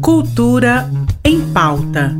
Cultura em pauta.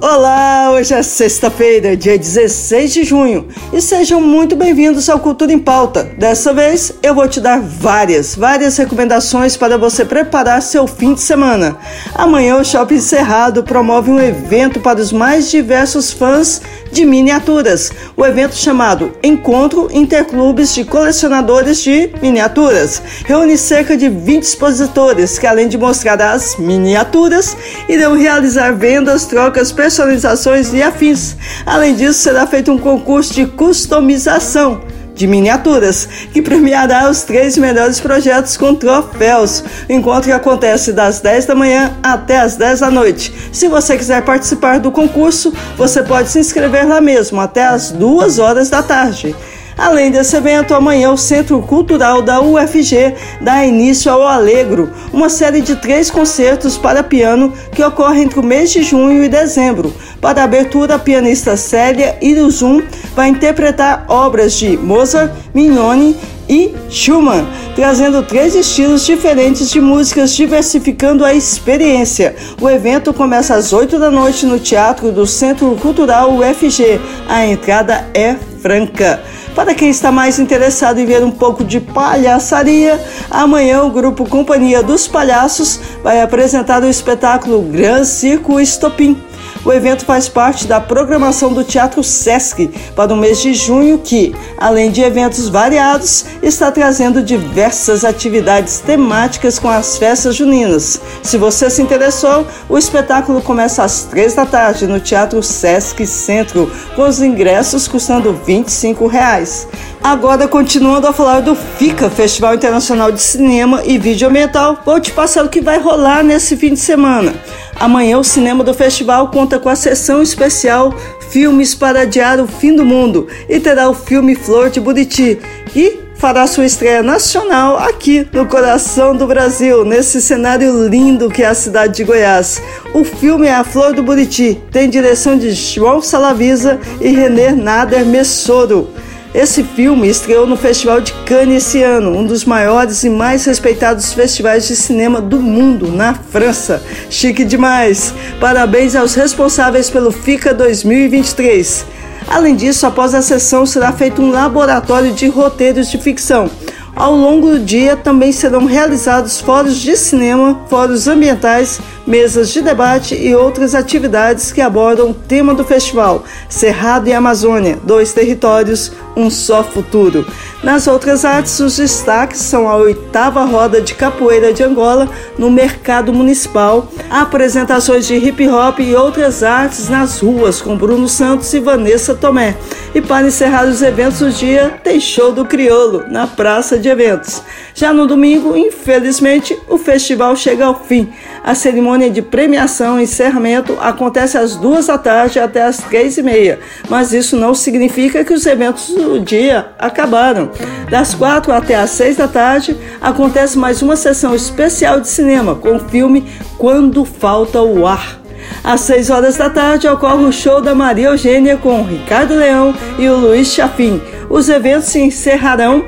Olá, hoje é sexta-feira, dia 16 de junho, e sejam muito bem-vindos ao Cultura em Pauta. Dessa vez eu vou te dar várias, várias recomendações para você preparar seu fim de semana. Amanhã o Shopping Cerrado promove um evento para os mais diversos fãs de miniaturas. O evento chamado Encontro Interclubes de Colecionadores de Miniaturas reúne cerca de 20 expositores que, além de mostrar as miniaturas, irão realizar vendas, trocas, personalizações e afins. Além disso, será feito um concurso de customização de miniaturas, que premiará os três melhores projetos com troféus. O encontro acontece das 10 da manhã até as 10 da noite. Se você quiser participar do concurso, você pode se inscrever lá mesmo até as 2 horas da tarde. Além desse evento, amanhã o Centro Cultural da UFG dá início ao Alegro, uma série de três concertos para piano que ocorre entre o mês de junho e dezembro. Para a abertura, a pianista Célia Iruzum vai interpretar obras de Mozart, Mignoni e Schumann, trazendo três estilos diferentes de músicas, diversificando a experiência. O evento começa às 8 da noite no Teatro do Centro Cultural UFG. A entrada é franca. Para quem está mais interessado em ver um pouco de palhaçaria, amanhã o grupo Companhia dos Palhaços vai apresentar o espetáculo Gran Circo Estopim. O evento faz parte da programação do Teatro Sesc para o mês de junho, que, além de eventos variados, está trazendo diversas atividades temáticas com as festas juninas. Se você se interessou, o espetáculo começa às três da tarde no Teatro Sesc Centro, com os ingressos custando 25 reais. Agora, continuando a falar do FICA, Festival Internacional de Cinema e Vídeo Ambiental, vou te passar o que vai rolar nesse fim de semana. Amanhã o cinema do festival conta com a sessão especial Filmes para Adiar o Fim do Mundo e terá o filme Flor de Buriti, que fará sua estreia nacional aqui no coração do Brasil, nesse cenário lindo que é a cidade de Goiás. O filme é A Flor do Buriti, tem direção de João Salavisa e René Nader Messoro. Esse filme estreou no Festival de Cannes esse ano, um dos maiores e mais respeitados festivais de cinema do mundo, na França. Chique demais! Parabéns aos responsáveis pelo FICA 2023. Além disso, após a sessão será feito um laboratório de roteiros de ficção ao longo do dia também serão realizados fóruns de cinema, fóruns ambientais, mesas de debate e outras atividades que abordam o tema do festival: Cerrado e Amazônia, dois territórios, um só futuro. Nas outras artes, os destaques são a oitava roda de capoeira de Angola no mercado municipal, apresentações de hip hop e outras artes nas ruas com Bruno Santos e Vanessa Tomé. E para encerrar os eventos do dia, tem show do Criolo na Praça de Eventos. Já no domingo, infelizmente, o festival chega ao fim. A cerimônia de premiação e encerramento acontece às duas da tarde até às três e meia, mas isso não significa que os eventos do dia acabaram. Das quatro até às seis da tarde acontece mais uma sessão especial de cinema com o filme Quando Falta o Ar. Às 6 horas da tarde ocorre o show da Maria Eugênia com Ricardo Leão e o Luiz Chafim. Os eventos se encerrarão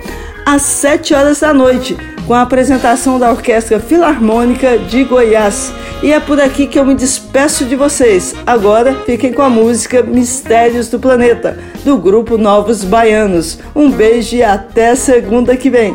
às 7 horas da noite, com a apresentação da Orquestra Filarmônica de Goiás. E é por aqui que eu me despeço de vocês. Agora fiquem com a música Mistérios do Planeta, do grupo Novos Baianos. Um beijo e até segunda que vem.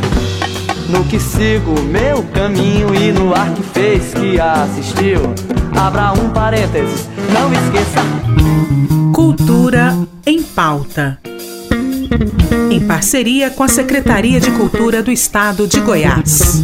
no que sigo meu caminho e no ar que fez que assistiu. Abra um parênteses, não esqueça. Cultura em pauta. Em parceria com a Secretaria de Cultura do Estado de Goiás.